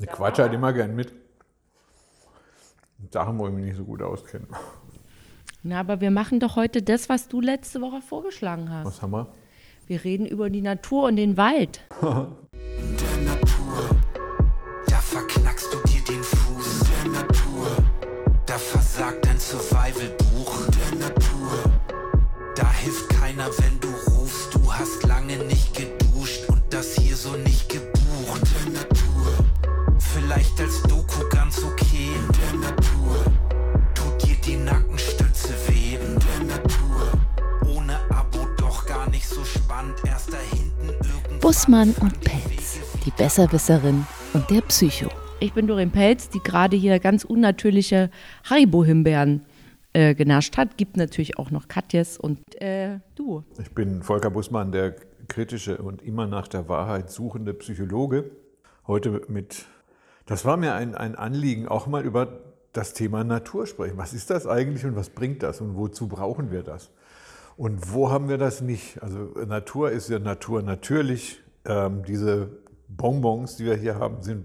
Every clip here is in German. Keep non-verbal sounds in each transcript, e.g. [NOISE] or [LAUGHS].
Ich quatsche halt immer gern mit. Sachen, wo ich mich nicht so gut auskenne. Na, aber wir machen doch heute das, was du letzte Woche vorgeschlagen hast. Was haben wir? Wir reden über die Natur und den Wald. [LAUGHS] Vielleicht als Doku ganz okay. Der Natur. Tut dir die Nackenstütze weh. Der Natur. Ohne Abo doch gar nicht so spannend. Erst da hinten irgendwann. Bussmann und Pelz, die Besserwisserin und der Psycho. Ich bin Doreen Pelz, die gerade hier ganz unnatürliche Haribo-Himbeeren äh, genascht hat. Gibt natürlich auch noch Katjes und äh, du. Ich bin Volker Bussmann, der kritische und immer nach der Wahrheit suchende Psychologe. Heute mit, das war mir ein, ein Anliegen, auch mal über das Thema Natur sprechen. Was ist das eigentlich und was bringt das und wozu brauchen wir das? Und wo haben wir das nicht? Also Natur ist ja Natur natürlich. Ähm, diese Bonbons, die wir hier haben, sind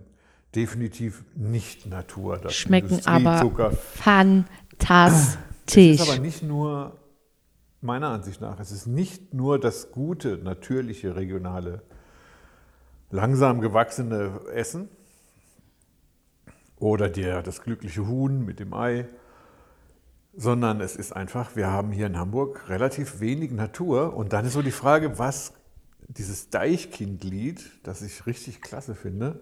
definitiv nicht Natur. Das Schmecken aber fantastisch. Es ist aber nicht nur, meiner Ansicht nach, es ist nicht nur das gute, natürliche, regionale, langsam gewachsene Essen oder der, das glückliche Huhn mit dem Ei, sondern es ist einfach, wir haben hier in Hamburg relativ wenig Natur und dann ist so die Frage, was dieses Deichkind-Lied, das ich richtig klasse finde,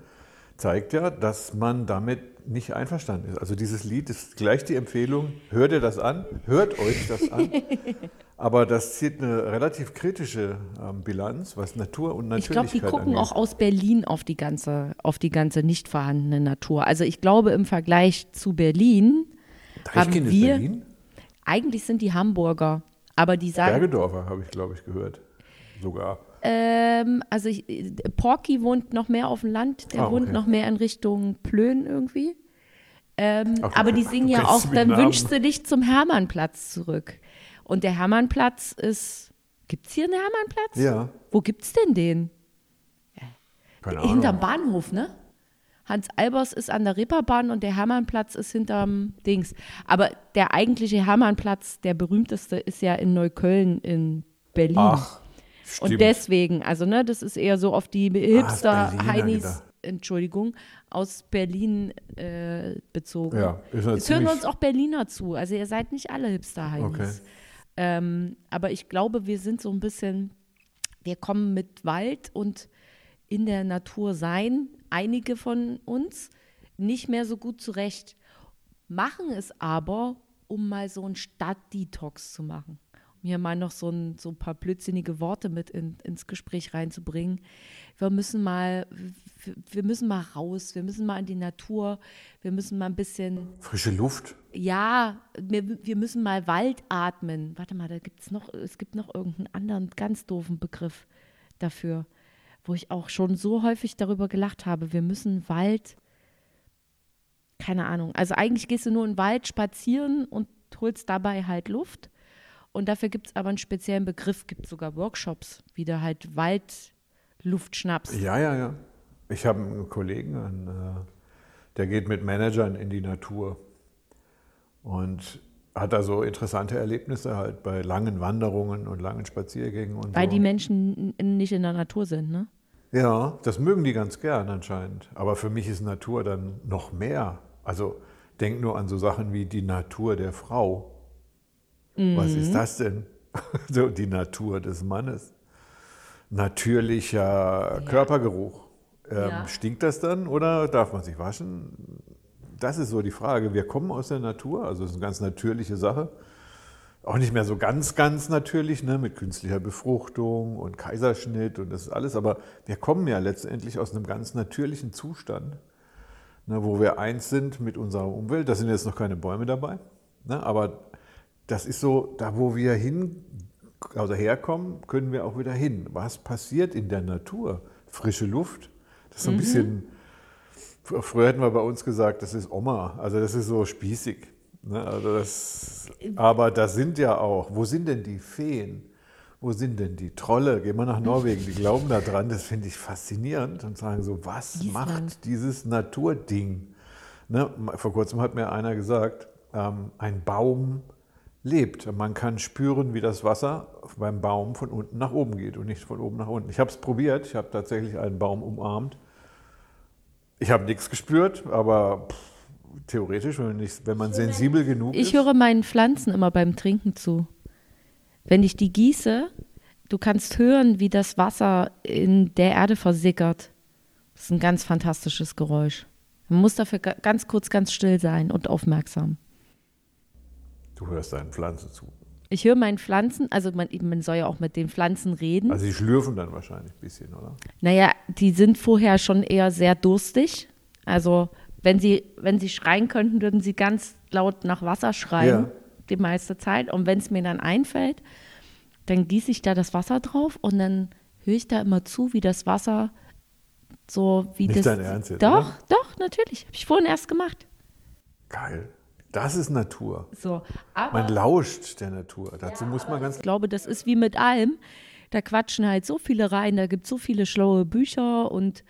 zeigt ja, dass man damit nicht einverstanden ist. Also dieses Lied ist gleich die Empfehlung, hört ihr das an, hört euch das an. [LAUGHS] Aber das zieht eine relativ kritische ähm, Bilanz, was Natur und Ich glaube, Natürlichkeit die gucken angeht. auch aus Berlin auf die ganze, auf die ganze nicht vorhandene Natur. Also ich glaube, im Vergleich zu Berlin haben wir, Berlin? eigentlich sind die Hamburger, aber die sagen, Bergedorfer habe ich, glaube ich, gehört. Sogar. ähm, also ich, Porky wohnt noch mehr auf dem Land, der Ah, wohnt okay. noch mehr in Richtung Plön irgendwie. Ähm, Ach, aber die [LAUGHS] singen ja auch, dann wünschst du dich zum Hermannplatz zurück. Und der Hermannplatz ist, gibt es hier einen Hermannplatz? Ja, Wo gibt's denn den? keine Ahnung. Hinterm Bahnhof, ne? Hans Albers ist an der Reeperbahn und der Hermannplatz ist hinterm Dings. Aber der eigentliche Hermannplatz, der berühmteste, ist ja in Neukölln in Berlin. Ach, stimmt. und deswegen, also ne, das ist eher so auf die Berliner Hipster-Heinis. Entschuldigung, aus Berlin äh, bezogen. ja, ist ja Jetzt hören wir uns auch Berliner zu. Also ihr seid nicht alle Hipster-Heinis. Okay. Ähm, aber ich glaube, wir sind so ein bisschen, wir kommen mit Wald und in der Natur sein, einige von uns, nicht mehr so gut zurecht. Machen es aber, um mal so einen Stadtdetox zu machen. Um hier mal noch so ein, so ein paar blödsinnige Worte mit in, ins Gespräch reinzubringen. Wir müssen mal, wir- wir müssen mal raus, wir müssen mal in die Natur, wir müssen mal ein bisschen Frische Luft. Ja, wir, wir müssen mal Wald atmen. Warte mal, da gibt's noch, es gibt noch irgendeinen anderen ganz doofen Begriff dafür, wo ich auch schon so häufig darüber gelacht habe. Wir müssen Wald, keine Ahnung. Also eigentlich gehst du nur in den Wald spazieren und holst dabei halt Luft. Und dafür gibt es aber einen speziellen Begriff, gibt sogar Workshops, wie du halt Waldluft schnappst. Ja, ja, ja. Ich habe einen Kollegen, einen, äh, der geht mit Managern in die Natur und hat da so interessante Erlebnisse halt bei langen Wanderungen und langen Spaziergängen und Weil so. die Menschen nicht in der Natur sind, ne? Ja, das mögen die ganz gern anscheinend. Aber für mich ist Natur dann noch mehr. Also denk nur an so Sachen wie die Natur der Frau. Was Mhm. ist das denn? [LAUGHS] so die Natur des Mannes. Natürlicher Körpergeruch. Ähm, Ja. Stinkt das dann oder darf man sich waschen? Das ist so die Frage. Wir kommen aus der Natur, also es ist eine ganz natürliche Sache. Auch nicht mehr so ganz, ganz natürlich, ne, mit künstlicher Befruchtung und Kaiserschnitt und das ist alles. Aber wir kommen ja letztendlich aus einem ganz natürlichen Zustand, ne, wo wir eins sind mit unserer Umwelt. Da sind jetzt noch keine Bäume dabei. Ne, aber das ist so, da wo wir hin, also herkommen, können wir auch wieder hin. Was passiert in der Natur? Frische Luft. Das ist so ein bisschen, fr- früher hätten wir bei uns gesagt, das ist Oma. Also das ist so spießig. Ne? Also das, aber da sind ja auch, wo sind denn die Feen? wo sind denn die Trolle? Gehen wir nach Norwegen, die glauben da dran. Das finde ich faszinierend und sagen so, was Island. macht dieses Naturding? Ne? Vor kurzem hat mir einer gesagt, ähm, ein Baum lebt. Man kann spüren, wie das Wasser beim Baum von unten nach oben geht und nicht von oben nach unten. Ich habe es probiert, ich habe tatsächlich einen Baum umarmt. Ich habe nichts gespürt, aber pff, theoretisch, wenn, ich, wenn man sensibel genug Ich ist. höre meinen Pflanzen immer beim Trinken zu. Wenn ich die gieße, du kannst hören, wie das Wasser in der Erde versickert. Das ist ein ganz fantastisches Geräusch. Man muss dafür ga- ganz kurz ganz still sein und aufmerksam. Du hörst deinen Pflanzen zu. Ich höre meinen Pflanzen, also man, man soll ja auch mit den Pflanzen reden. Also sie schlürfen dann wahrscheinlich ein bisschen, oder? Naja, die sind vorher schon eher sehr durstig. Also wenn sie, wenn sie schreien könnten, würden sie ganz laut nach Wasser schreien, Ja. die meiste Zeit. Und wenn es mir dann einfällt, dann gieße ich da das Wasser drauf und dann höre ich da immer zu, wie das Wasser so wie Nicht das. dein Ernst jetzt, Doch, oder? doch, natürlich. Habe ich vorhin erst gemacht. Geil. Das ist Natur. So. Man lauscht der Natur. Dazu muss man ganz ich glaube, das ist wie mit allem. Da quatschen halt so viele rein, da gibt es so viele schlaue Bücher und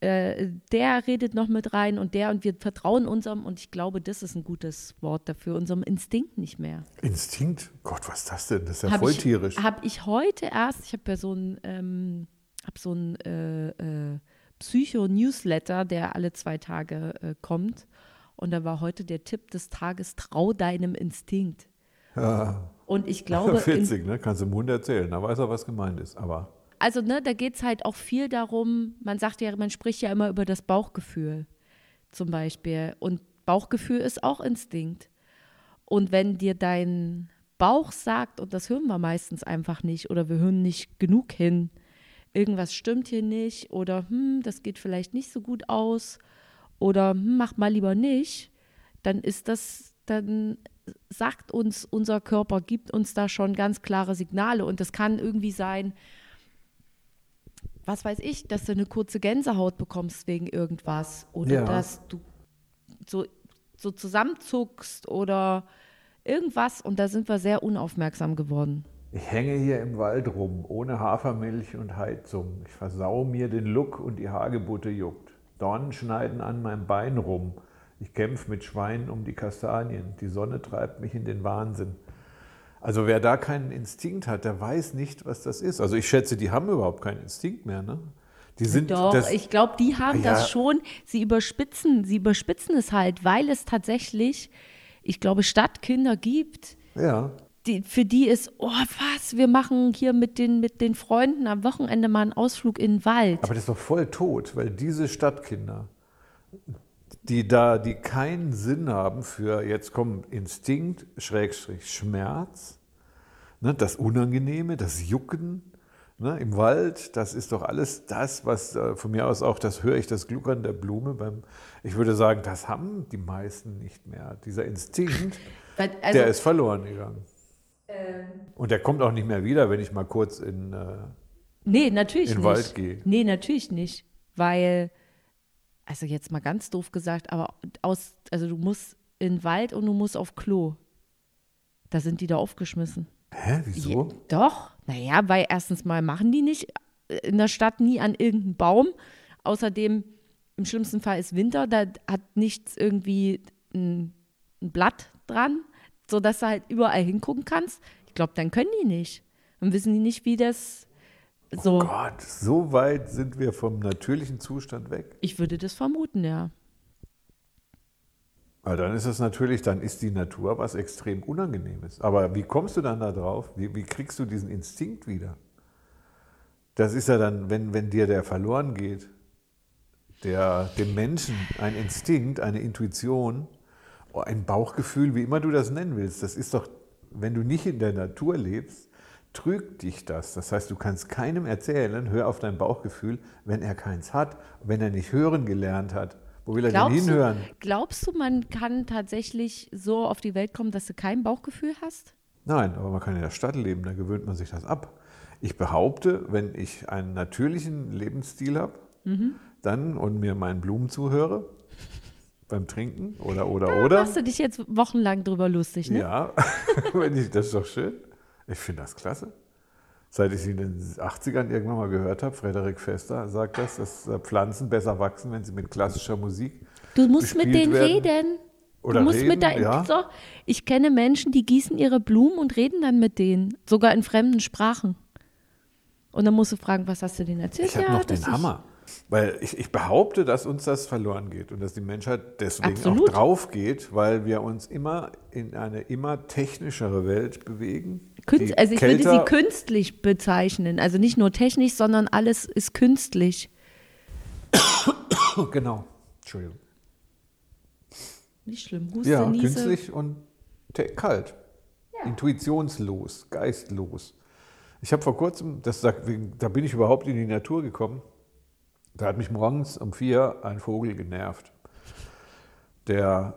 äh, der redet noch mit rein und der und wir vertrauen unserem und ich glaube, das ist ein gutes Wort dafür, unserem Instinkt nicht mehr. Instinkt. Gott, was ist das denn? Das ist ja Hab voll ich, tierisch. Habe ich heute erst, ich habe ja so ein, ähm, hab so ein äh, äh, Psycho-Newsletter, der alle zwei Tage äh, kommt. Und da war heute der Tipp des Tages, trau deinem Instinkt. Und ich glaube, [LAUGHS] 40, ne? Kannst du im Mund erzählen. Da weiß er, was gemeint ist. Aber also ne, da geht es halt auch viel darum, man sagt ja, man spricht ja immer über das Bauchgefühl zum Beispiel. Und Bauchgefühl ist auch Instinkt. Und wenn dir dein Bauch sagt, und das hören wir meistens einfach nicht, oder wir hören nicht genug hin, irgendwas stimmt hier nicht, oder hm, das geht vielleicht nicht so gut aus, oder hm, mach mal lieber nicht, dann ist das, dann sagt uns unser Körper, gibt uns da schon ganz klare Signale. Und das kann irgendwie sein, was weiß ich, dass du eine kurze Gänsehaut bekommst wegen irgendwas oder Ja. dass du so, so zusammenzuckst oder irgendwas und da sind wir sehr unaufmerksam geworden. ich hänge hier im Wald rum, ohne Hafermilch und Heizung. Ich versau mir den Look und die Hagebutte juckt. Dornen schneiden an meinem Bein rum. Ich kämpfe mit Schweinen um die Kastanien. Die Sonne treibt mich in den Wahnsinn. Also wer da keinen Instinkt hat, der weiß nicht, was das ist. Also ich schätze, die haben überhaupt keinen Instinkt mehr. Ne? Die sind Doch, das, ich glaube, die haben Ja. das schon. Sie überspitzen, sie überspitzen es halt, weil es tatsächlich, ich glaube, Stadtkinder gibt, ja, die, für die ist, oh was, wir machen hier mit den, mit den Freunden am Wochenende mal einen Ausflug in den Wald. Aber das ist doch voll tot, weil diese Stadtkinder, die da, die keinen Sinn haben für, jetzt kommt Instinkt, Schrägstrich, Schmerz, ne, das Unangenehme, das Jucken ne, im Wald, das ist doch alles das, was äh, von mir aus auch, das höre ich, das Gluckern der Blume beim, ich würde sagen, das haben die meisten nicht mehr. Dieser Instinkt, also, der ist verloren gegangen. Und der kommt auch nicht mehr wieder, wenn ich mal kurz in, äh, Nee, natürlich in den. Wald gehe. Nee, natürlich nicht. Weil, also jetzt mal ganz doof gesagt, aber aus, also du musst in den Wald und du musst auf Klo. Da sind die da aufgeschmissen. Hä, wieso? Ja, doch, naja, weil erstens mal machen die nicht in der Stadt nie an irgendeinen Baum. Außerdem, im schlimmsten Fall ist Winter, da hat nichts irgendwie ein, ein Blatt dran, sodass du halt überall hingucken kannst. Ich glaube, dann können die nicht. Dann wissen die nicht, wie das so. Gott, so weit sind wir vom natürlichen Zustand weg. Ich würde das vermuten, ja. Aber dann ist es natürlich, dann ist die Natur was extrem Unangenehmes. Aber wie kommst du dann da drauf? Wie, wie kriegst du diesen Instinkt wieder? Das ist ja dann, wenn, wenn dir der verloren geht, der, dem Menschen ein Instinkt, eine Intuition, oh, ein Bauchgefühl, wie immer du das nennen willst, das ist doch, wenn du nicht in der Natur lebst, trügt dich das. Das heißt, du kannst keinem erzählen, hör auf dein Bauchgefühl, wenn er keins hat, wenn er nicht hören gelernt hat. Wo will er denn Glaubst du, hinhören? glaubst du, man kann tatsächlich so auf die Welt kommen, dass du kein Bauchgefühl hast? Nein, aber man kann in der Stadt leben, da gewöhnt man sich das ab. Ich behaupte, wenn ich einen natürlichen Lebensstil habe, Mhm. dann und mir meinen Blumen zuhöre, beim Trinken oder, oder, Da oder. machst du dich jetzt wochenlang drüber lustig, ne? Ja, [LAUGHS] das ist doch schön. Ich finde das klasse. seit ich sie in den 80ern irgendwann mal gehört habe, Frederik Fester sagt das, dass äh, Pflanzen besser wachsen, wenn sie mit klassischer Musik Du musst mit denen werden. reden. Oder du musst reden, mit der, ja. so, ich kenne Menschen, die gießen ihre Blumen und reden dann mit denen, sogar in fremden Sprachen. Und dann musst du fragen, was hast du denen erzählt? Ich habe Ja, noch den Hammer. Weil ich, ich behaupte, dass uns das verloren geht und dass die Menschheit deswegen Absolut. auch drauf geht, weil wir uns immer in eine immer technischere Welt bewegen. Künst, also ich würde sie künstlich bezeichnen. Also nicht nur technisch, sondern alles ist künstlich. [COUGHS] Genau. Entschuldigung. Nicht schlimm. Huste, Ja, Niese. künstlich und kalt. Intuitionslos, geistlos. Ich habe vor kurzem, das, da da bin ich überhaupt in die Natur gekommen, da hat mich morgens um vier ein Vogel genervt, der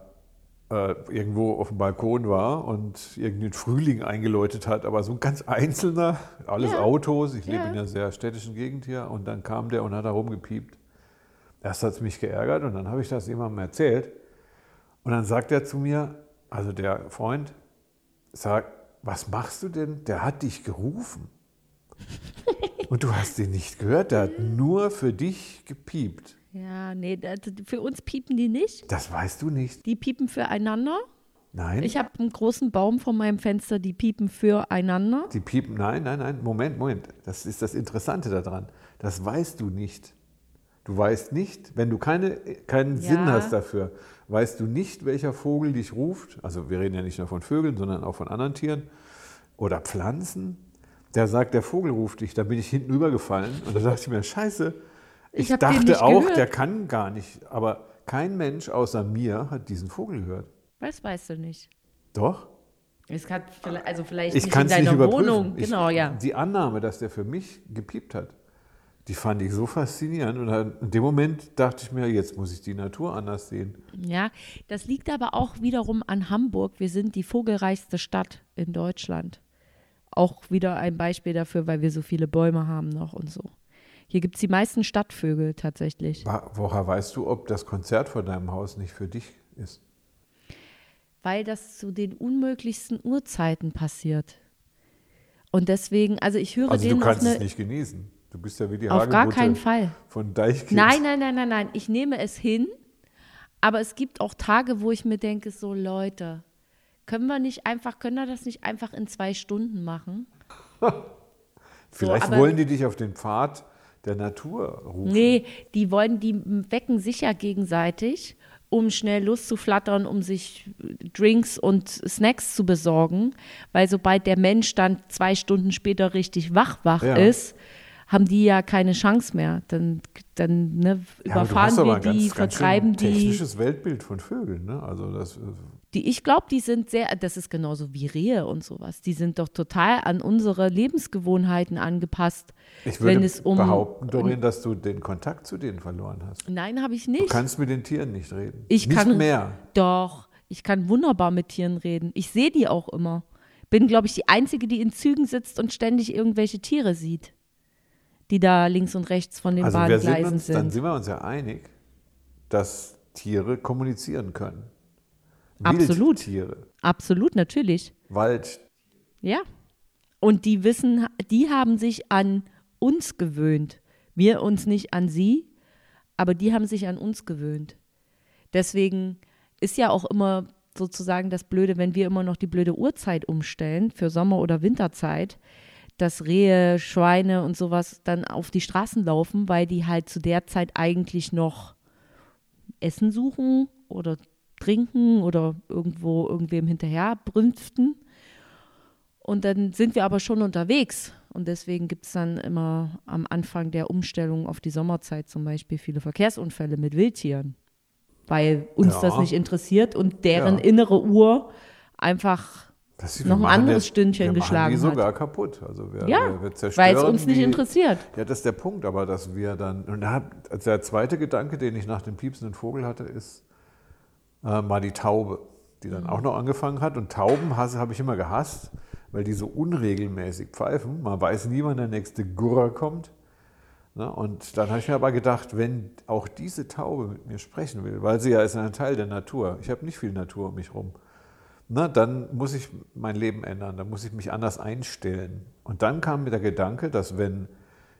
äh, irgendwo auf dem Balkon war und irgendwie den Frühling eingeläutet hat, aber so ein ganz einzelner, alles Ja. Autos, ich lebe Ja. in einer sehr städtischen Gegend hier und dann kam der und hat da rumgepiept. Erst hat es mich geärgert und dann habe ich das jemandem erzählt und dann sagt er zu mir, also der Freund, sagt, was machst du denn? Der hat dich gerufen. [LAUGHS] Und du hast ihn nicht gehört, der hat nur für dich gepiept. Ja, nee, für uns piepen die nicht. Das weißt du nicht. Die piepen füreinander. Nein? Ich habe einen großen Baum vor meinem Fenster, die piepen füreinander. Die piepen, nein, nein, nein, Moment, Moment. Das ist das Interessante daran. Das weißt du nicht. Du weißt nicht, wenn du keine, keinen Ja. Sinn hast dafür, weißt du nicht, welcher Vogel dich ruft. Also wir reden ja nicht nur von Vögeln, sondern auch von anderen Tieren oder Pflanzen. Der sagt, der Vogel ruft dich. Da bin ich hinten übergefallen und da dachte ich mir, scheiße. Ich Ich, dachte nicht auch, gehört. der kann gar nicht. Aber kein Mensch außer mir hat diesen Vogel gehört. Das weißt du nicht. Doch? Es kann vielleicht, also vielleicht Ich nicht in nicht deiner überprüfen. Wohnung. Ich, Genau, ja. Die Annahme, dass der für mich gepiept hat, die fand ich so faszinierend. Und in dem Moment dachte ich mir, jetzt muss ich die Natur anders sehen. Ja, das liegt aber auch wiederum an Hamburg. Wir sind die vogelreichste Stadt in Deutschland. Auch wieder ein Beispiel dafür, weil wir so viele Bäume haben noch und so. Hier gibt es die meisten Stadtvögel tatsächlich. Woher weißt du, ob das Konzert vor deinem Haus nicht für dich ist? weil das zu den unmöglichsten Uhrzeiten passiert. Und deswegen, also ich höre Also du denen auf kannst eine. es nicht genießen. Du bist ja wie die Auf gar keinen Fall. von Deichkind. Nein, nein, nein, nein, nein. Ich nehme es hin. Aber es gibt auch Tage, wo ich mir denke, so Leute, können wir nicht einfach, können wir das nicht einfach in zwei Stunden machen? [LAUGHS] Vielleicht aber- wollen die dich auf den Pfad der Natur rufen. Nee, die wollen, die wecken sich ja gegenseitig, um schnell loszuflattern, um sich Drinks und Snacks zu besorgen. Weil sobald der Mensch dann zwei Stunden später richtig wach wach Ja. ist, haben die ja keine Chance mehr. Dann, dann ne, Ja, überfahren hast aber wir ein die, ganz, ganz vertreiben die. technisches Weltbild von Vögeln. Ne? Also das, die ich glaube, die sind sehr, das ist genauso wie Rehe und sowas. Die sind doch total an unsere Lebensgewohnheiten angepasst. ich würde wenn es um, behaupten, Doreen, dass du den Kontakt zu denen verloren hast. Nein, habe ich Du nicht. kannst mit den Tieren nicht reden. Ich nicht kann mehr. Doch, ich kann wunderbar mit Tieren reden. Ich sehe die auch immer. Bin, glaube ich, die Einzige, die in Zügen sitzt und ständig irgendwelche Tiere sieht, die da links und rechts von den Also wir sind Bahngleisen uns, sind. dann sind wir uns ja einig, dass Tiere kommunizieren können. Absolut. Wildtiere, Absolut, natürlich. Wald. Ja. Und die wissen, die haben sich an uns gewöhnt. Wir uns nicht an sie, aber die haben sich an uns gewöhnt. Deswegen ist ja auch immer sozusagen das Blöde, wenn wir immer noch die blöde Uhrzeit umstellen für Sommer- oder Winterzeit, dass Rehe, Schweine und sowas dann auf die Straßen laufen, weil die halt zu der Zeit eigentlich noch Essen suchen oder trinken oder irgendwo irgendwem hinterher brünften. Und dann sind wir aber schon unterwegs. Und deswegen gibt es dann immer am Anfang der Umstellung auf die Sommerzeit zum Beispiel viele Verkehrsunfälle mit Wildtieren. Weil uns Ja. das nicht interessiert und deren Ja. innere Uhr einfach Das, Noch ein anderes das- Stündchen wir geschlagen die hat. sogar kaputt. Also wir, Ja, wir, wir weil es uns nicht die, interessiert. Ja, das ist der Punkt, aber dass wir dann, und da hat, also der zweite Gedanke, den ich nach dem piepsenden Vogel hatte, ist äh, mal die Taube, die dann auch noch angefangen hat. Und Tauben habe ich immer gehasst, weil die so unregelmäßig pfeifen. Man weiß nie, wann der nächste Gurrer kommt. Ne? Und dann habe ich mir aber gedacht, wenn auch diese Taube mit mir sprechen will, weil sie ja ist ein Teil der Natur, ich habe nicht viel Natur um mich rum, na, dann muss ich mein Leben ändern, dann muss ich mich anders einstellen. Und dann kam mir der Gedanke, dass wenn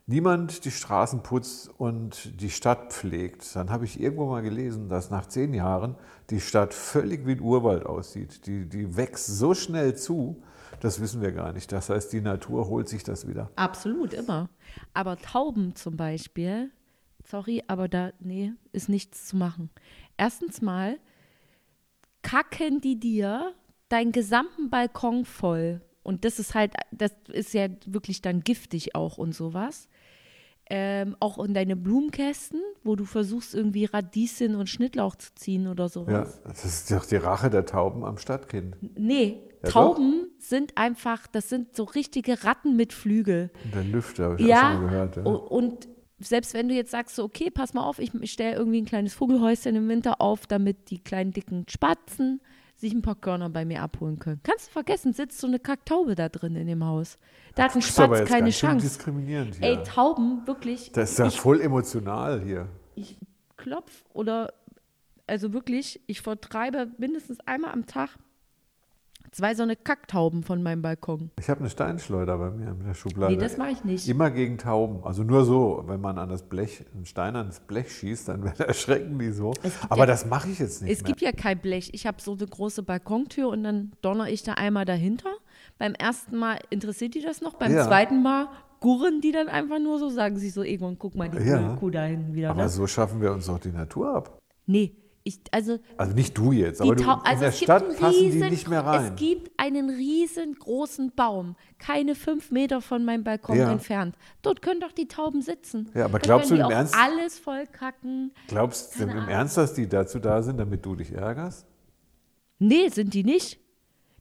niemand die Straßen putzt und die Stadt pflegt, dann habe ich irgendwo mal gelesen, dass nach zehn Jahren die Stadt völlig wie ein Urwald aussieht. Die, die wächst so schnell zu, das wissen wir gar nicht. Das heißt, die Natur holt sich das wieder. Absolut, immer. Aber Tauben zum Beispiel, sorry, aber da, nee, ist nichts zu machen. Erstens mal kacken die dir deinen gesamten Balkon voll. Und das ist halt, das ist ja wirklich dann giftig auch und sowas. Ähm, auch in deine Blumenkästen, wo du versuchst, irgendwie Radieschen und Schnittlauch zu ziehen oder Ja, sowas. das ist doch die Rache der Tauben am Stadtkind. Nee, Ja, Tauben sind einfach, das sind so richtige Ratten mit Flügel. Und der Lüfter, habe ich auch Ja, schon mal gehört. Ja. und selbst wenn du jetzt sagst, so, okay, pass mal auf, ich, ich stelle irgendwie ein kleines Vogelhäuschen im Winter auf, damit die kleinen dicken Spatzen sich ein paar Körner bei mir abholen können. Kannst du vergessen, sitzt so eine Kacktaube da drin in dem Haus. Da hat ein Spatz keine Chance. diskriminierend hier. Ey, Tauben, wirklich. das ist ja ich, voll emotional hier. ich klopf oder, also wirklich, ich vertreibe mindestens einmal am Tag zwei so eine Kacktauben von meinem Balkon. Ich habe eine Steinschleuder bei mir in der Schublade. Nee, das mache ich nicht. Immer gegen Tauben. Also nur so, wenn man an das Blech, einen Stein ans Blech schießt, dann [LAUGHS] erschrecken die so. Aber ja- das mache ich jetzt nicht Es mehr. gibt ja kein Blech. Ich habe so eine große Balkontür und dann donner ich da einmal dahinter. Beim ersten Mal interessiert die das noch. Beim Ja. zweiten Mal gurren die dann einfach nur so, sagen sie so, Egon, guck mal, die Ja. Kuh da hinten wieder. Aber Ne? so schaffen wir uns doch die Natur ab. Nee, ich, also Also nicht du jetzt, die aber du, in also der es gibt Stadt einen passen die riesen- nicht mehr rein. Es gibt einen riesengroßen Baum, keine fünf Meter von meinem Balkon Ja. entfernt. Dort können doch die Tauben sitzen. Ja, aber Da glaubst du die im Ernst- alles voll kacken. Glaubst du im Ahnung. Ernst, dass die dazu da sind, damit du dich ärgerst? Nee, sind die nicht.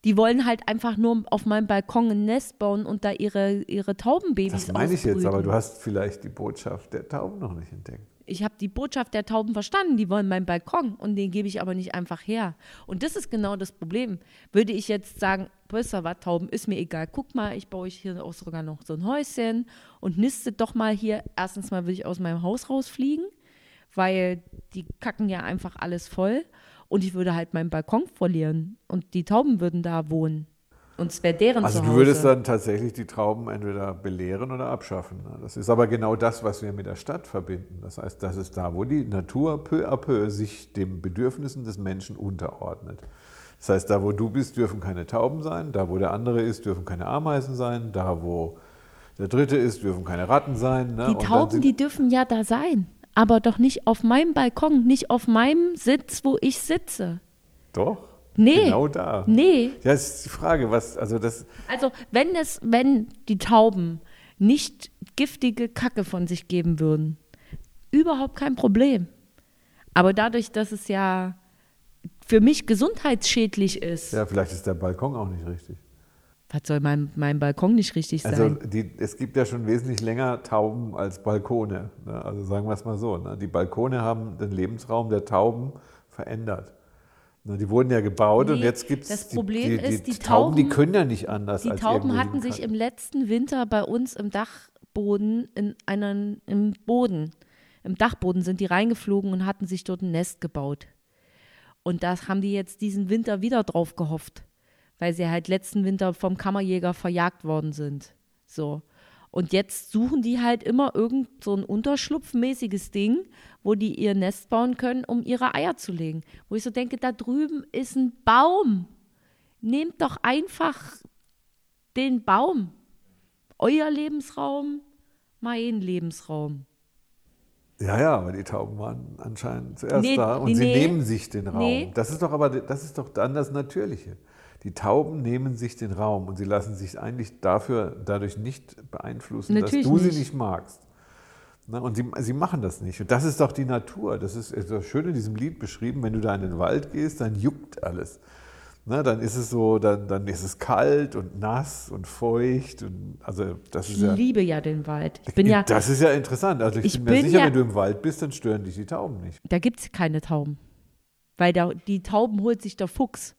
Die wollen halt einfach nur auf meinem Balkon ein Nest bauen und da ihre, ihre Taubenbabys Das meine ich jetzt, aber ausbrüten. du hast vielleicht die Botschaft der Tauben noch nicht entdeckt. Ich habe die Botschaft der Tauben verstanden. Die wollen meinen Balkon und den gebe ich aber nicht einfach her. Und das ist genau das Problem. Würde ich jetzt sagen, du was, Tauben, ist mir egal. Guck mal, ich baue euch hier auch sogar noch so ein Häuschen und nistet doch mal hier. Erstens mal will ich aus meinem Haus rausfliegen, weil die kacken ja einfach alles voll. Und ich würde halt meinen Balkon verlieren und die Tauben würden da wohnen. Und es wäre deren Also Zuhause. du würdest dann tatsächlich die Trauben entweder belehren oder abschaffen. Das ist aber genau das, was wir mit der Stadt verbinden. Das heißt, das ist da, wo die Natur peu à peu sich den Bedürfnissen des Menschen unterordnet. Das heißt, da wo du bist, dürfen keine Tauben sein, da wo der andere ist, dürfen keine Ameisen sein, da wo der dritte ist, dürfen keine Ratten sein. Ne? Die Tauben, die dürfen ja da sein, aber doch nicht auf meinem Balkon, nicht auf meinem Sitz, wo ich sitze. Doch, Nee. genau da. Nee, Ja, das ist die Frage, was, also das, also wenn es, wenn die Tauben nicht giftige Kacke von sich geben würden, überhaupt kein Problem. Aber dadurch, dass es ja für mich gesundheitsschädlich ist, ja, vielleicht ist der Balkon auch nicht richtig. was soll mein, mein Balkon nicht richtig Also sein? die, es gibt ja schon wesentlich länger Tauben als Balkone. Ne? Also sagen wir es mal so. Ne? Die Balkone haben den Lebensraum der Tauben verändert. Die wurden ja gebaut und Nee, jetzt gibt es das die, Problem die, die, ist, die Tauben, die Tauben- können ja nicht anders Die als Tauben hatten sich im letzten Winter bei uns im Dachboden, in einen, im Boden, im Dachboden sind die reingeflogen und hatten sich dort ein Nest gebaut. Und das haben die jetzt diesen Winter wieder drauf gehofft, weil sie halt letzten Winter vom Kammerjäger verjagt worden sind. So. Und jetzt suchen die halt immer irgend so ein unterschlupfmäßiges Ding, wo die ihr Nest bauen können, um ihre Eier zu legen. Wo ich so denke, da drüben ist ein Baum. Nehmt doch einfach den Baum. Euer Lebensraum, mein Lebensraum. Ja, ja, aber die Tauben waren anscheinend zuerst Nee, da und nee, sie nehmen sich den Raum. Nee. Das ist doch aber das ist doch dann das Natürliche. Die Tauben nehmen sich den Raum und sie lassen sich eigentlich dafür dadurch nicht beeinflussen, Natürlich dass du nicht. sie nicht magst. Na, und sie, sie machen das nicht. Und das ist doch die Natur. Das ist, ist doch schön in diesem Lied beschrieben. Wenn du da in den Wald gehst, dann juckt alles. Na, dann ist es so, dann, dann ist es kalt und nass und feucht. Und, also das Ich ist ja, liebe ja den Wald. Ich bin ja, [LAUGHS] das ist ja interessant. Also ich, Ich bin mir bin sicher, ja- wenn du im Wald bist, dann stören dich die Tauben nicht. da gibt es keine Tauben. Weil da, die Tauben holt sich der Fuchs.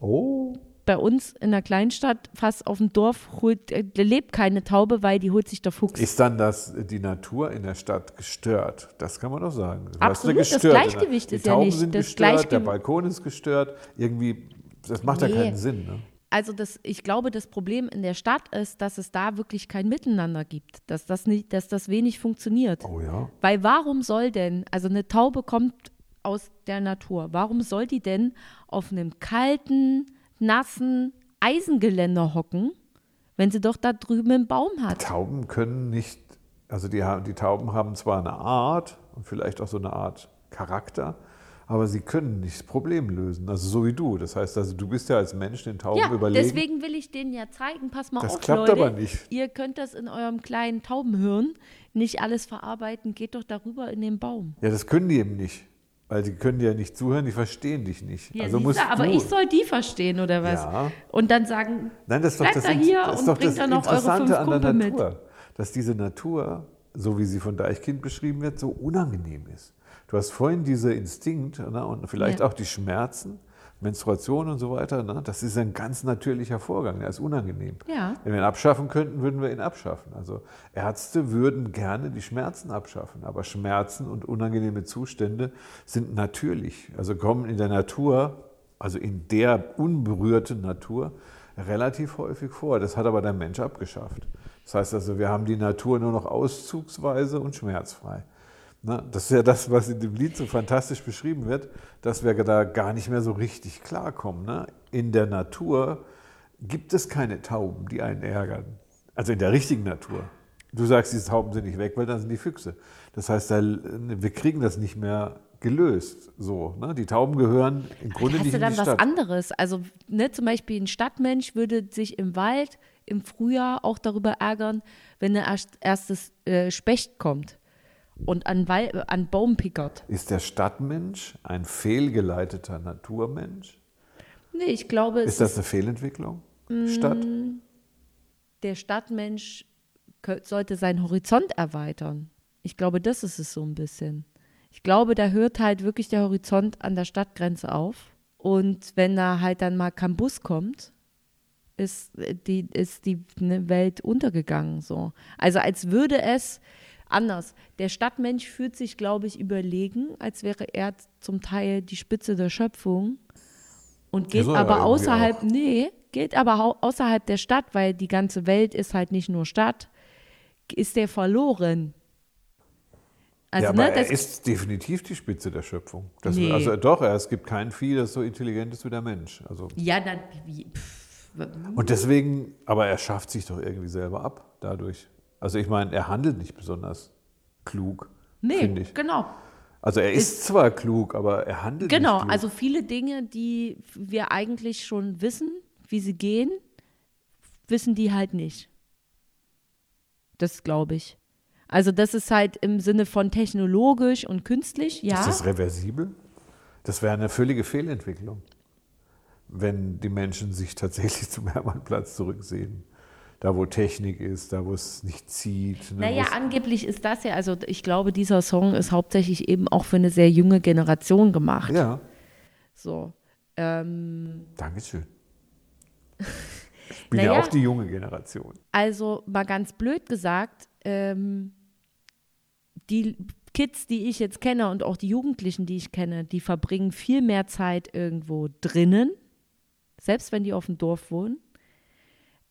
Oh. Bei uns in der Kleinstadt, fast auf dem Dorf, holt, äh, lebt keine Taube, weil die holt sich der Fuchs. Ist dann das, die Natur in der Stadt gestört? Das kann man doch sagen. Du Absolut, das Gleichgewicht die ist ja Tauben nicht- sind das gestört, der Balkon ist gestört. Irgendwie, das macht ja Nee. keinen Sinn. Ne? also das, ich glaube, das Problem in der Stadt ist, dass es da wirklich kein Miteinander gibt, dass das nicht, dass das wenig funktioniert. Oh ja. Weil warum soll denn, also eine Taube kommt aus der Natur, warum soll die denn auf einem kalten, nassen Eisengeländer hocken, wenn sie doch da drüben einen Baum hat? Tauben können nicht, also die, haben- die Tauben haben zwar eine Art und vielleicht auch so eine Art Charakter, aber sie können nicht das Problem lösen. Also so wie du. Das heißt, also du bist ja als Mensch den Tauben Ja, überlegen. deswegen will ich denen ja zeigen, pass mal Das auf, klappt Leute, aber nicht. ihr könnt das in eurem kleinen Taubenhirn nicht alles verarbeiten, geht doch darüber in den Baum. Ja, das können die eben nicht. Weil die können dir ja nicht zuhören, die verstehen dich nicht. Ja, also musst du, aber du. ich soll die verstehen, oder was? Ja. Und dann sagen, Nein, das ist doch das, da hier das, und bringt dann noch eure Interessante fünf an der Kumpel mit. Natur. Dass diese Natur, so wie sie von Deichkind beschrieben wird, so unangenehm ist. Du hast vorhin diese Instinkt ne, und vielleicht Ja. auch die Schmerzen, Menstruation und so weiter. Ne, das ist ein ganz natürlicher Vorgang, der ist unangenehm. Ja. Wenn wir ihn abschaffen könnten, würden wir ihn abschaffen. Also Ärzte würden gerne die Schmerzen abschaffen, aber Schmerzen und unangenehme Zustände sind natürlich, also kommen in der Natur, also in der unberührten Natur, relativ häufig vor. Das hat aber der Mensch abgeschafft. Das heißt also, wir haben die Natur nur noch auszugsweise und schmerzfrei. Ne, das ist ja das, was in dem Lied so fantastisch beschrieben wird, dass wir da gar nicht mehr so richtig klarkommen. Ne? In der Natur gibt es keine Tauben, die einen ärgern. Also in der richtigen Natur. Du sagst, diese Tauben sind nicht weg, weil dann sind die Füchse. Das heißt, wir kriegen das nicht mehr gelöst. So, ne? Die Tauben gehören im Grunde hast nicht du in dann die was Stadt. anderes? Also ne, zum Beispiel ein Stadtmensch würde sich im Wald im Frühjahr auch darüber ärgern, wenn ein erst- erstes äh, Specht kommt und an, Wal an Baum pickert. Ist der Stadtmensch ein fehlgeleiteter Naturmensch? Nee, ich glaube, Ist das eine Fehlentwicklung? Mm. Stadt? der Stadtmensch sollte seinen Horizont erweitern. Ich glaube, das ist es so ein bisschen. Ich glaube, da hört halt wirklich der Horizont an der Stadtgrenze auf. Und wenn da halt dann mal kein Bus kommt, ist äh, die, ist die ne, Welt untergegangen. So. Also als würde es anders. Der Stadtmensch fühlt sich, glaube ich, überlegen, als wäre er zum Teil die Spitze der Schöpfung und geht er aber außerhalb, auch. nee, geht aber außerhalb der Stadt, weil die ganze Welt ist halt nicht nur Stadt, ist der verloren. Also, ja, ne, er ist definitiv die Spitze der Schöpfung. Das, Nee. Also doch, es gibt kein Vieh, das so intelligent ist wie der Mensch. Also, ja, dann, pff, und deswegen, aber er schafft sich doch irgendwie selber ab dadurch. Also ich meine, er handelt nicht besonders klug, nee, genau. Also er ist, zwar klug, aber er handelt Genau, nicht klug. also viele Dinge, die wir eigentlich schon wissen, wie sie gehen, wissen die halt nicht. Das glaube ich. Also das ist halt im Sinne von technologisch und künstlich, ja. Ist das reversibel? Das wäre eine völlige Fehlentwicklung, wenn die Menschen sich tatsächlich zum Hermannplatz zurücksehen. Da, wo Technik ist, da, wo es nicht zieht. ne, Naja, angeblich ist das ja, also ich glaube, dieser Song ist hauptsächlich eben auch für eine sehr junge Generation gemacht. ja, So. Ähm, Dankeschön. [LAUGHS] Ich bin ja Naja. auch die junge Generation. Also mal ganz blöd gesagt, ähm, die Kids, die ich jetzt kenne und auch die Jugendlichen, die ich kenne, die verbringen viel mehr Zeit irgendwo drinnen, selbst wenn die auf dem Dorf wohnen,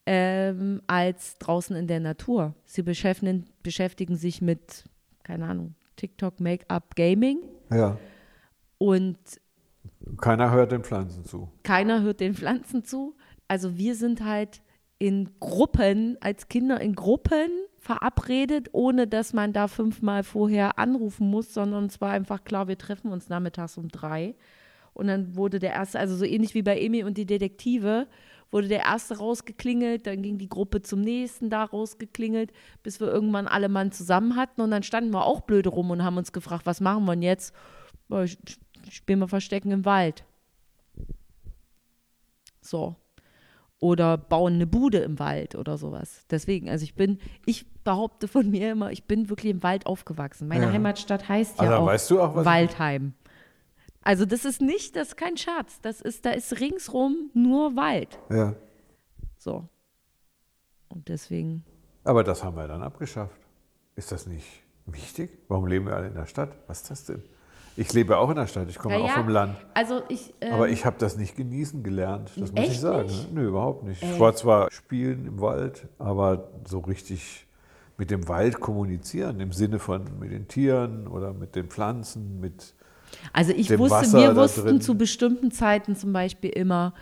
ähm, als draußen in der Natur. Sie beschäftigen, beschäftigen sich mit, keine Ahnung, TikTok, Make-up, Gaming Ja. und Keiner hört den Pflanzen zu. keiner hört den Pflanzen zu. Also wir sind halt in Gruppen, als Kinder in Gruppen verabredet, ohne dass man da fünfmal vorher anrufen muss, sondern es war einfach klar, wir treffen uns nachmittags um drei. Und dann wurde der erste, also so ähnlich wie bei Emi und die Detektive, wurde der erste rausgeklingelt, dann ging die Gruppe zum nächsten da rausgeklingelt, bis wir irgendwann alle Mann zusammen hatten. Und dann standen wir auch blöde rum und haben uns gefragt, was machen wir denn jetzt? Ich- ich- Spielen wir Verstecken im Wald. So. Oder bauen eine Bude im Wald oder sowas. Deswegen, also ich bin, ich behaupte von mir immer, ich bin wirklich im Wald aufgewachsen. Meine Ja. Heimatstadt heißt Also ja auch weißt du auch, was- Waldheim. Also das ist nicht, das ist kein Scherz. Das ist, da ist ringsrum nur Wald. Ja. So. Und deswegen, Aber das haben wir dann abgeschafft. Ist das nicht wichtig? Warum leben wir alle in der Stadt? Was ist das denn? Ich lebe auch in der Stadt, ich komme Ja, auch vom Land. Also ich. Ähm, Aber ich habe das nicht genießen gelernt, das muss ich sagen. nicht? Nö, überhaupt nicht. Ich war zwar spielen im Wald, aber so richtig mit dem Wald kommunizieren, im Sinne von mit den Tieren oder mit den Pflanzen, mit Also ich wusste, Wasser wir wussten zu bestimmten Zeiten zum Beispiel immer,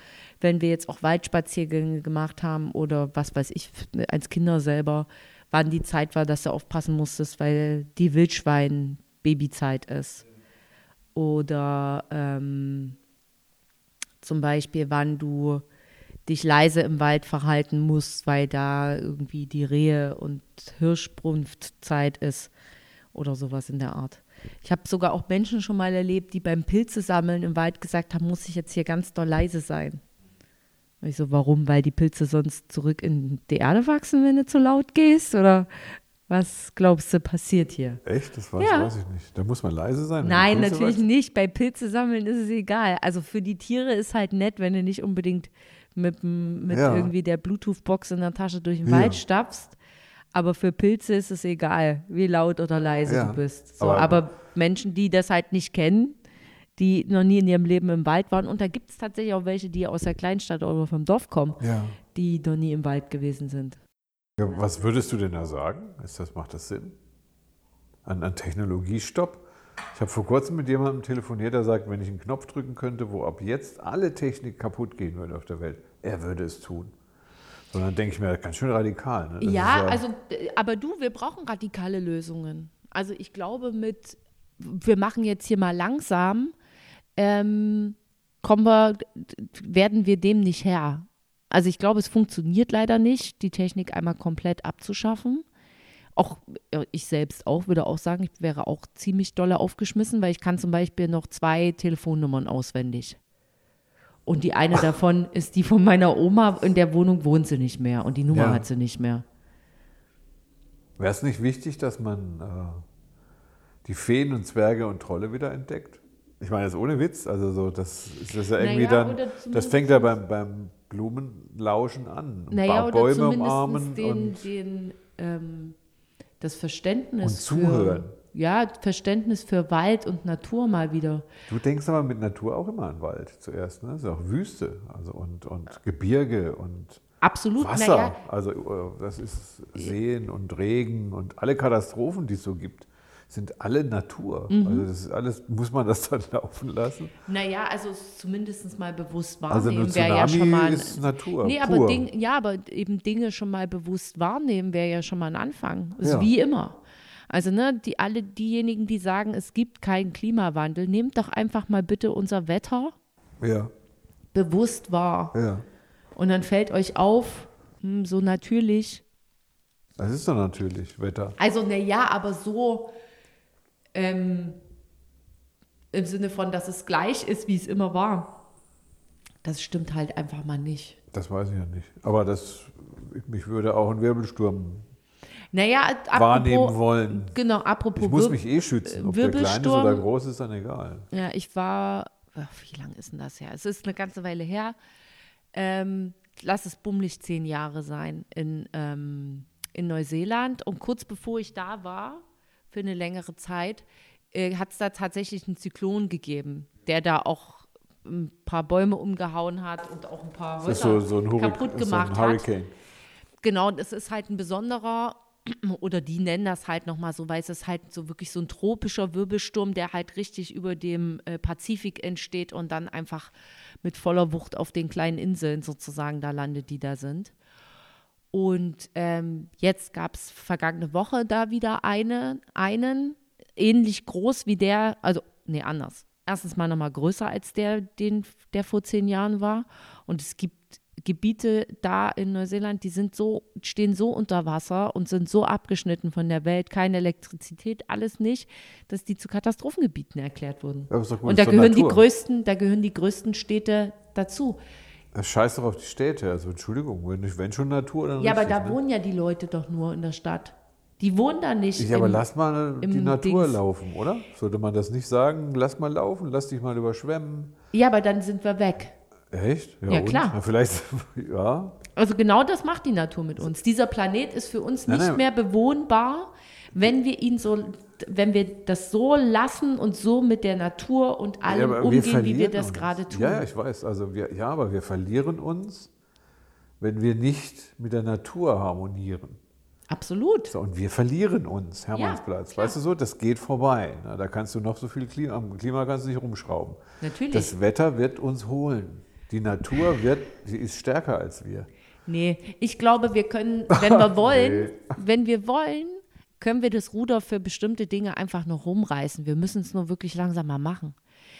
wenn wir jetzt auch Waldspaziergänge gemacht haben oder was weiß ich, als Kinder selber, wann die Zeit war, dass du aufpassen musstest, weil die Wildschwein-Babyzeit ist. Oder ähm, zum Beispiel, wann du dich leise im Wald verhalten musst, weil da irgendwie die Rehe- und Hirschbrunftzeit ist oder sowas in der Art. Ich habe sogar auch Menschen schon mal erlebt, die beim Pilze sammeln im Wald gesagt haben, muss ich jetzt hier ganz doll leise sein. Und ich so, warum? Weil die Pilze sonst zurück in die Erde wachsen, wenn du zu laut gehst? Oder was glaubst du passiert hier? echt, das weiß, Ja. weiß ich nicht. Da muss man leise sein. Nein, natürlich wachsen? nicht. Bei Pilze sammeln ist es egal. Also für die Tiere ist halt nett, wenn du nicht unbedingt mit, mit Ja. irgendwie der Bluetooth-Box in der Tasche durch den Ja. Wald stapfst. Aber für Pilze ist es egal, wie laut oder leise Ja. du bist. So, Aber- aber, Menschen, die das halt nicht kennen, die noch nie in ihrem Leben im Wald waren, und da gibt es tatsächlich auch welche, die aus der Kleinstadt oder vom Dorf kommen, Ja. die noch nie im Wald gewesen sind. Ja, was würdest du denn da sagen? Ist das, macht das Sinn? An, an Technologiestopp? Ich habe vor kurzem mit jemandem telefoniert, der sagt, wenn ich einen Knopf drücken könnte, wo ab jetzt alle Technik kaputt gehen würde auf der Welt, er würde es tun. Und dann denke ich mir, ganz schön radikal. Ne? Ja, ist also, äh, aber du, wir brauchen radikale Lösungen. Also ich glaube mit, wir machen jetzt hier mal langsam, ähm, kommen wir, werden wir dem nicht Herr. Also ich glaube, es funktioniert leider nicht, die Technik einmal komplett abzuschaffen. Auch ja, ich selbst auch, würde auch sagen, ich wäre auch ziemlich dolle aufgeschmissen, weil ich kann zum Beispiel noch zwei Telefonnummern auswendig. Und die eine davon ist die von meiner Oma, in der Wohnung wohnt sie nicht mehr und die Nummer Ja. hat sie nicht mehr. Wäre es nicht wichtig, dass man äh, die Feen und Zwerge und Trolle wieder entdeckt? Ich meine, das ist ohne Witz. Also so, das ist das ja irgendwie Naja, dann, das fängt ja beim, beim Blumenlauschen an. Naja, Ba- oder Bäume zumindest umarmen den, und den, ähm, das Verständnis Und zuhören. Für, ja, Verständnis für Wald und Natur mal wieder. Du denkst aber mit Natur auch immer an Wald zuerst. Ne? Das ist auch Wüste also und, und Gebirge und Absolut, Wasser. naja, Also äh, das ist Seen und Regen und alle Katastrophen, die es so gibt, sind alle Natur. Mhm. Also das ist alles, muss man das dann [LAUGHS] laufen lassen? naja, also es zumindest mal bewusst Also wahrnehmen eine wäre ja schon mal ist Natur, Nee, aber. Ding, ja, aber eben Dinge schon mal bewusst wahrnehmen wäre ja schon mal ein Anfang. Ist Ja. wie immer. Also ne, die alle diejenigen, die sagen, es gibt keinen Klimawandel, nehmt doch einfach mal bitte unser Wetter Ja, bewusst wahr. ja. Und dann fällt euch auf, hm, so natürlich. Das ist doch natürlich Wetter. Also, na ja, aber so ähm, im Sinne von, dass es gleich ist, wie es immer war. Das stimmt halt einfach mal nicht. Das weiß ich ja nicht. Aber das, mich würde auch ein Wirbelsturm Naja, apropos, wahrnehmen wollen. Genau, apropos Ich muss mich eh schützen. Ob der klein ist oder groß ist, dann egal. Ja, ich war, ach, wie lange ist denn das her? Es ist eine ganze Weile her. Ähm, lass es bummelig zehn Jahre sein in, ähm, in Neuseeland. Und kurz bevor ich da war, für eine längere Zeit, äh, hat es da tatsächlich einen Zyklon gegeben, der da auch ein paar Bäume umgehauen hat und auch ein paar Häuser so, so ein, kaputt so gemacht ein hat. Hurricane. Genau, das ist halt ein besonderer, oder die nennen das halt nochmal so, weil es ist halt so wirklich so ein tropischer Wirbelsturm, der halt richtig über dem äh, Pazifik entsteht und dann einfach mit voller Wucht auf den kleinen Inseln sozusagen da landet, die da sind. Und ähm, jetzt gab es vergangene Woche da wieder eine, einen, ähnlich groß wie der, also, nee, anders. Erstens mal nochmal größer als der, den, der vor zehn Jahren war. Und es gibt Gebiete da in Neuseeland, die sind so, stehen so unter Wasser und sind so abgeschnitten von der Welt, keine Elektrizität, alles nicht, dass die zu Katastrophengebieten erklärt wurden. Ja, gut, und da gehören die Natur. größten, da gehören die größten Städte dazu. Das scheißt doch auf die Städte. Also Entschuldigung, wenn, schon Natur, dann Ja, aber richtig, da ne? wohnen ja die Leute doch nur in der Stadt. Die wohnen da nicht. Ja, aber lass mal die Natur Dings. laufen, oder? Sollte man das nicht sagen? Lass mal laufen, lass dich mal überschwemmen. Ja, aber dann sind wir weg. Echt? Ja, und? klar. Na, vielleicht, [LAUGHS] ja. Also genau das macht die Natur mit uns. Dieser Planet ist für uns Nein, nicht nein. mehr bewohnbar, wenn wir ihn so, wenn wir das so lassen und so mit der Natur und allem aber umgehen, wie wir das uns. gerade tun. Ja, ja, ich weiß. Also wir, ja, aber wir verlieren uns, wenn wir nicht mit der Natur harmonieren. Absolut. So, und wir verlieren uns, Hermannsplatz. klar. weißt du so, das geht vorbei. Na, da kannst du noch so viel Klima, am Klima kannst du nicht rumschrauben. Natürlich. Das Wetter wird uns holen. Die Natur wird, sie ist stärker als wir. Nee, ich glaube, wir können, wenn wir [LAUGHS] wollen, wenn wir wollen, können wir das Ruder für bestimmte Dinge einfach noch rumreißen. Wir müssen es nur wirklich langsam mal machen.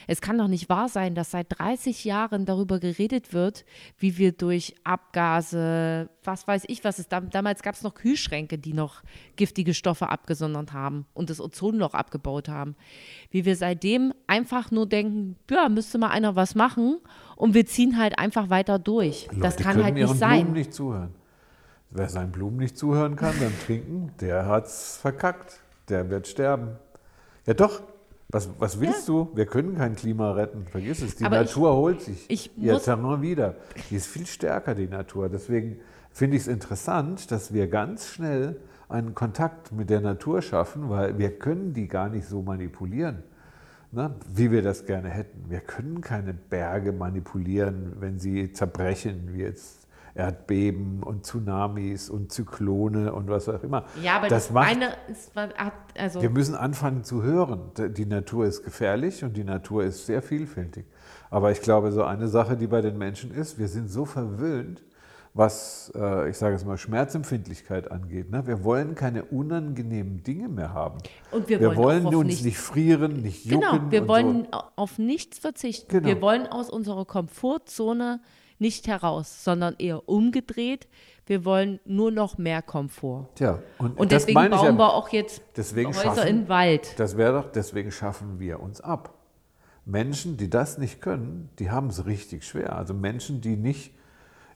Es kann doch nicht wahr sein, dass seit 30 Jahren darüber geredet wird, wie wir durch Abgase, was weiß ich, was es dam damals gab es noch Kühlschränke, die noch giftige Stoffe abgesondert haben und das Ozonloch abgebaut haben. Wie wir seitdem einfach nur denken, ja, müsste mal einer was machen und wir ziehen halt einfach weiter durch. das Leute kann können halt nicht sein. Blumen nicht zuhören. Wer seinen Blumen nicht zuhören kann beim Trinken, der hat's verkackt. Der wird sterben. Ja doch. Was, was willst du? Wir können kein Klima retten. Vergiss es. Die Aber ich- Natur holt sich ich ihr muss- Terrain wieder. Die ist viel stärker, die Natur. Deswegen finde ich es interessant, dass wir ganz schnell einen Kontakt mit der Natur schaffen, weil wir können die gar nicht so manipulieren, ne, wie wir das gerne hätten. Wir können keine Berge manipulieren, wenn sie zerbrechen, wie jetzt Erdbeben und Tsunamis und Zyklone und was auch immer. Ja, aber das das, macht eine ist, also wir müssen anfangen zu hören. Die Natur ist gefährlich und die Natur ist sehr vielfältig. Aber ich glaube, so eine Sache, die bei den Menschen ist, wir sind so verwöhnt, was, äh, ich sage es mal, Schmerzempfindlichkeit angeht. Ne? Wir wollen keine unangenehmen Dinge mehr haben. Und wir wir wollen wollen uns nichts- nicht frieren, nicht jucken. genau, wir wollen So. auf nichts verzichten. Genau. Wir wollen aus unserer Komfortzone nicht heraus, sondern eher umgedreht. Wir wollen nur noch mehr Komfort. Tja, und, Und deswegen bauen ja- wir auch jetzt Häuser schaffen- in Wald. Das wäre doch, deswegen schaffen wir uns ab. Menschen, die das nicht können, die haben es richtig schwer. Also Menschen, die nicht,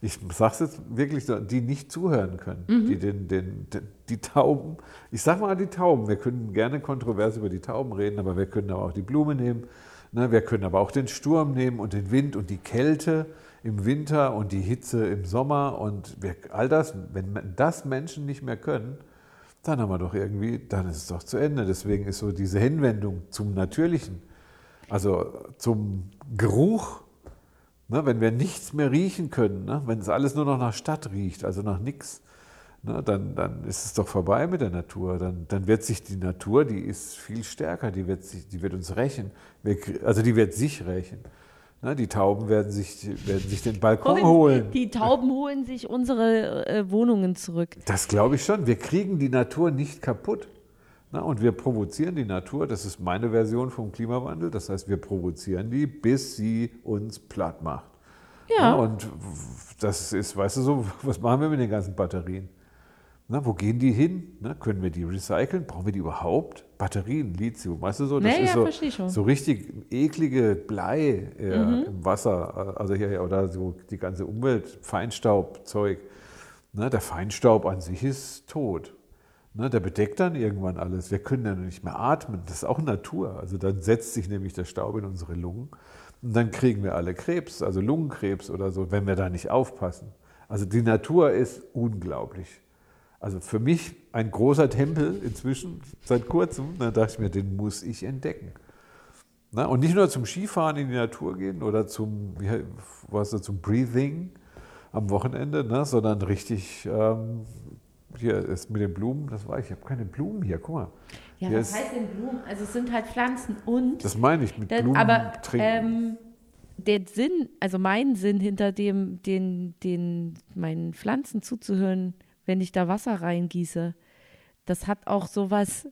ich sage es jetzt wirklich so, die nicht zuhören können, die den, den, den, die Tauben, ich sage mal die Tauben, wir können gerne kontrovers über die Tauben reden, aber wir können aber auch die Blume nehmen, ne, wir können aber auch den Sturm nehmen und den Wind und die Kälte im Winter und die Hitze im Sommer und all das, wenn das Menschen nicht mehr können, dann haben wir doch irgendwie, dann ist es doch zu Ende. Deswegen ist so diese Hinwendung zum Natürlichen, also zum Geruch, ne, wenn wir nichts mehr riechen können, ne, wenn es alles nur noch nach Stadt riecht, also nach nichts, ne, dann, dann ist es doch vorbei mit der Natur. Dann, dann wird sich die Natur, die ist viel stärker, die wird, sich, die wird uns rächen, also die wird sich rächen. Ne, die Tauben werden sich, werden sich den Balkon holen. Die Tauben holen sich unsere äh, Wohnungen zurück. Das glaube ich schon. Wir kriegen die Natur nicht kaputt. Na, und wir provozieren die Natur. Das ist meine Version vom Klimawandel. Das heißt, wir provozieren die, bis sie uns platt macht. Ja. Na, und das ist, weißt du so, [LAUGHS] was machen wir mit den ganzen Batterien? Na, wo gehen die hin? Na, können wir die recyceln? Brauchen wir die überhaupt? Batterien, Lithium, weißt du so? Das Ja, ist so, so richtig eklige Blei äh, Mhm. im Wasser. Also hier, oder so die ganze Umwelt, Feinstaubzeug. Ne, der Feinstaub an sich ist tot. Ne, der bedeckt dann irgendwann alles. Wir können dann nicht mehr atmen. Das ist auch Natur. Also dann setzt sich nämlich der Staub in unsere Lungen und dann kriegen wir alle Krebs, also Lungenkrebs oder so, wenn wir da nicht aufpassen. Also die Natur ist unglaublich. Also für mich ein großer Tempel inzwischen, seit kurzem, da dachte ich mir, den muss ich entdecken. Na, und nicht nur zum Skifahren in die Natur gehen oder zum, was zum Breathing am Wochenende, ne, sondern richtig, ähm, hier ist mit den Blumen, das war ich, ich habe keine Blumen hier, guck mal. Ja, hier was heißt denn Blumen? Also es sind halt Pflanzen und das meine ich mit Das, Blumen aber ähm, der Sinn, also mein Sinn hinter dem, den, den meinen Pflanzen zuzuhören, wenn ich da Wasser reingieße, das hat auch sowas,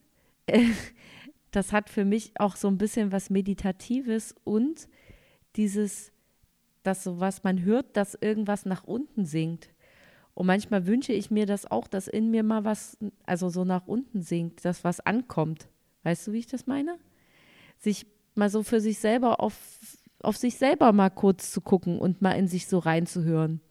äh, [LAUGHS] das hat für mich auch so ein bisschen was Meditatives und dieses, dass sowas man hört, dass irgendwas nach unten sinkt. Und manchmal wünsche ich mir das auch, dass in mir mal was, also so nach unten sinkt, dass was ankommt. Weißt du, wie ich das meine? sich mal so für sich selber auf, auf sich selber mal kurz zu gucken und mal in sich so reinzuhören.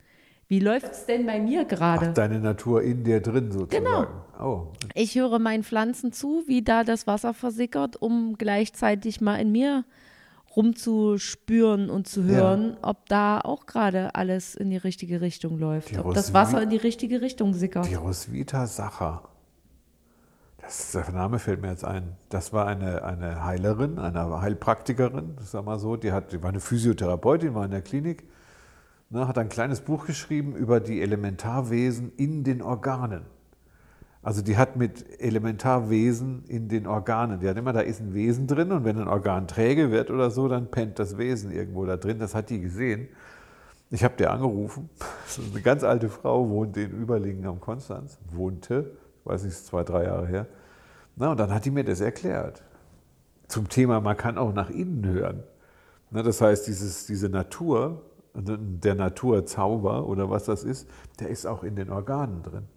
Wie läuft es denn bei mir gerade? deine Natur in dir drin sozusagen. Genau. Oh, Ich höre meinen Pflanzen zu, wie da das Wasser versickert, um gleichzeitig mal in mir rumzuspüren und zu Ja. hören, ob da auch gerade alles in die richtige Richtung läuft. Die ob das Roswitha- Wasser in die richtige Richtung sickert. die Roswitha Sacher. Das, der Name fällt mir jetzt ein. Das war eine, eine Heilerin, eine Heilpraktikerin, sag mal so. Die, hat, die war eine Physiotherapeutin, war in der Klinik. Ne, hat ein kleines Buch geschrieben über die Elementarwesen in den Organen. Also die hat mit Elementarwesen in den Organen. Die hat immer, da ist ein Wesen drin und wenn ein Organ träge wird oder so, dann pennt das Wesen irgendwo da drin. Das hat die gesehen. Ich habe der angerufen. [LAUGHS] Eine ganz alte Frau, wohnt in Überlingen am Konstanz. Wohnte, ich weiß nicht, zwei, drei Jahre her. Na, und dann hat die mir das erklärt. Zum Thema, man kann auch nach innen hören. Na, das heißt, dieses, diese Natur, der Naturzauber oder was das ist, der ist auch in den Organen drin.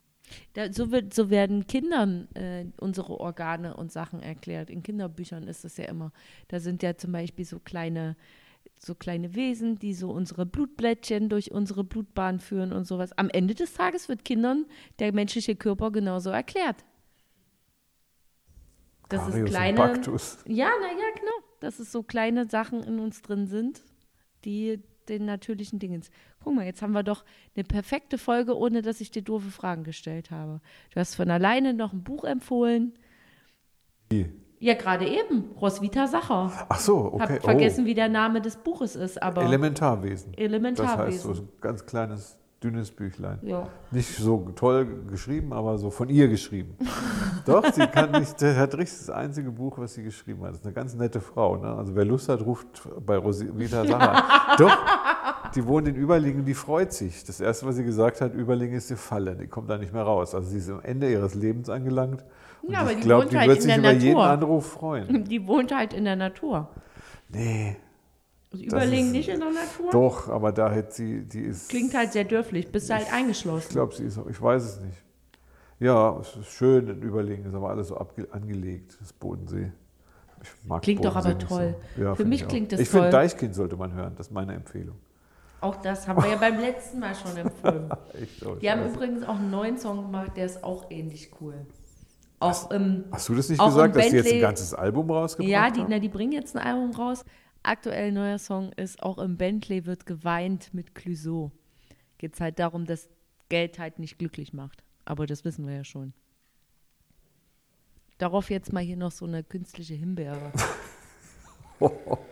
Da, so, wird, so werden Kindern äh, unsere Organe und Sachen erklärt. In Kinderbüchern ist das ja immer. Da sind ja zum Beispiel so kleine, so kleine Wesen, die so unsere Blutblättchen durch unsere Blutbahn führen und sowas. Am Ende des Tages wird Kindern der menschliche Körper genauso erklärt. Das Marius ist und kleine. Baktus. Ja, naja, genau. Dass es so kleine Sachen in uns drin sind, die den natürlichen Dingens. Guck mal, jetzt haben wir doch eine perfekte Folge, ohne dass ich dir doofe Fragen gestellt habe. Du hast von alleine noch ein Buch empfohlen. Wie? Ja, gerade eben. Roswitha Sacher. Ach so, Hab okay. vergessen, wie der Name des Buches ist, oh. aber Elementarwesen. Das heißt, Elementarwesen. so ein ganz kleines, dünnes Büchlein. ja. Nicht so toll geschrieben, aber so von ihr geschrieben. [LAUGHS] Doch, sie kann nicht, das hat richtig das einzige Buch, was sie geschrieben hat. Das ist eine ganz nette Frau. Ne? Also wer Lust hat, ruft bei Roswitha Sacher. Doch, die wohnt in Überlingen, die freut sich. Das erste, was sie gesagt hat, Überlingen ist die Falle, die kommt da nicht mehr raus. Also sie ist am Ende ihres Lebens angelangt. Und Ja, aber ich die glaube, wohnt die halt wird sich über jeden Natur. Anruf freuen. [LAUGHS] Die wohnt halt in der Natur. Nee, Also Überlegen ist- nicht in der Natur? doch, aber da hätte sie, die ist. Klingt halt sehr dürflich. Bist halt Ich eingeschlossen. glaube, sie ist, auch- ich weiß es nicht. Ja, es ist schön in Überlegen, ist aber alles so abge angelegt, das Bodensee. Ich mag Klingt doch Bodensee aber nicht toll. So. Ja, Für mich ich auch. klingt das Ich finde, toll. Deichkind sollte man hören, das ist meine Empfehlung. Auch das haben wir ja beim letzten Mal schon empfohlen. [LAUGHS] Echt, oh, Die haben übrigens auch einen neuen Song gemacht, der ist auch ähnlich cool. Auch im, Hast du das nicht gesagt, dass die jetzt ein Bentley- ganzes Album rausgebracht ja, die, haben? na, die bringen jetzt ein Album raus. Aktuell neuer Song ist auch im Bentley wird geweint mit Clouseau. Geht es halt darum, dass Geld halt nicht glücklich macht. Aber das wissen wir ja schon. Darauf jetzt mal hier noch so eine künstliche Himbeere. [LAUGHS]